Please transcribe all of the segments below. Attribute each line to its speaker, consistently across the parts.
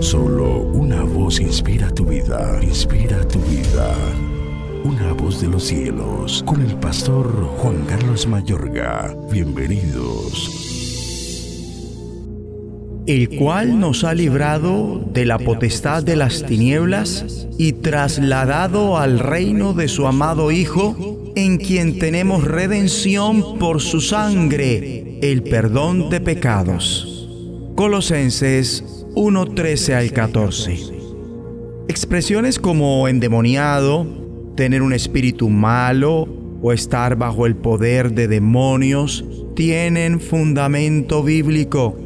Speaker 1: Solo una voz inspira tu vida, inspira tu vida. Una voz de los cielos, con el pastor Juan Carlos Mayorga. Bienvenidos.
Speaker 2: El cual nos ha librado de la potestad de las tinieblas y trasladado al reino de su amado Hijo, en quien tenemos redención por su sangre, el perdón de pecados. Colosenses 1:13 al 14. Expresiones como endemoniado, tener un espíritu malo o estar bajo el poder de demonios tienen fundamento bíblico,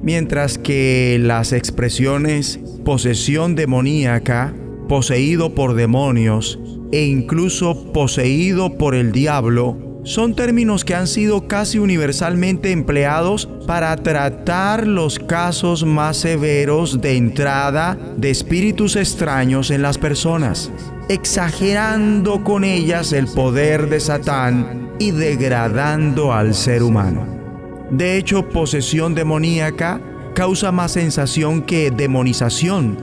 Speaker 2: mientras que las expresiones posesión demoníaca, poseído por demonios e incluso poseído por el diablo son términos que han sido casi universalmente empleados para tratar los casos más severos de entrada de espíritus extraños en las personas, exagerando con ellas el poder de Satán y degradando al ser humano. De hecho, posesión demoníaca causa más sensación que demonización,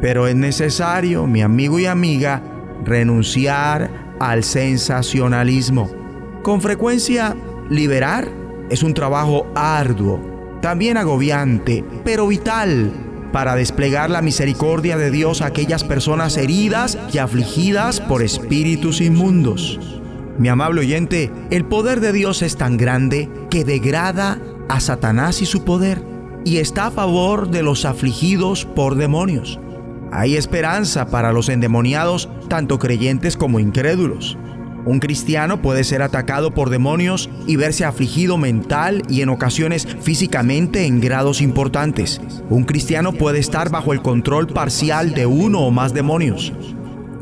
Speaker 2: pero es necesario, mi amigo y amiga, renunciar al sensacionalismo con frecuencia, liberar es un trabajo arduo, también agobiante, pero vital para desplegar la misericordia de Dios a aquellas personas heridas y afligidas por espíritus inmundos. Mi amable oyente, el poder de Dios es tan grande que degrada a Satanás y su poder y está a favor de los afligidos por demonios. Hay esperanza para los endemoniados, tanto creyentes como incrédulos. Un cristiano puede ser atacado por demonios y verse afligido mental y en ocasiones físicamente en grados importantes. Un cristiano puede estar bajo el control parcial de uno o más demonios.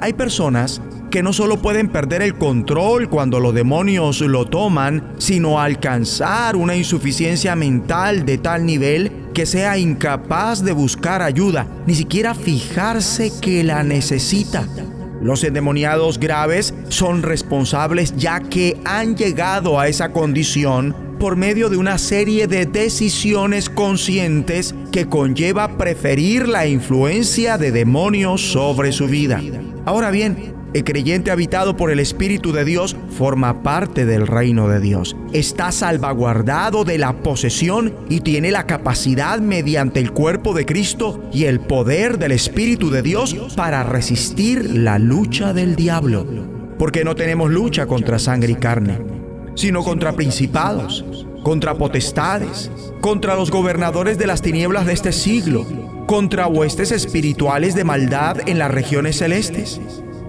Speaker 2: Hay personas que no solo pueden perder el control cuando los demonios lo toman, sino alcanzar una insuficiencia mental de tal nivel que sea incapaz de buscar ayuda, ni siquiera fijarse que la necesita. Los endemoniados graves son responsables ya que han llegado a esa condición por medio de una serie de decisiones conscientes que conlleva preferir la influencia de demonios sobre su vida. Ahora bien, el creyente habitado por el Espíritu de Dios forma parte del reino de Dios. Está salvaguardado de la posesión y tiene la capacidad mediante el cuerpo de Cristo y el poder del Espíritu de Dios para resistir la lucha del diablo. Porque no tenemos lucha contra sangre y carne, sino contra principados, contra potestades, contra los gobernadores de las tinieblas de este siglo, contra huestes espirituales de maldad en las regiones celestes.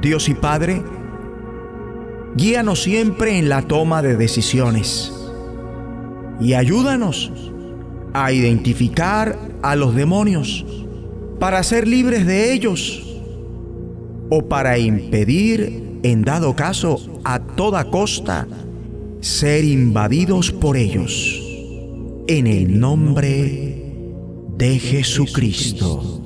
Speaker 2: Dios y Padre, guíanos siempre en la toma de decisiones y ayúdanos a identificar a los demonios para ser libres de ellos o para impedir, en dado caso, a toda costa, ser invadidos por ellos. En el nombre de Jesucristo.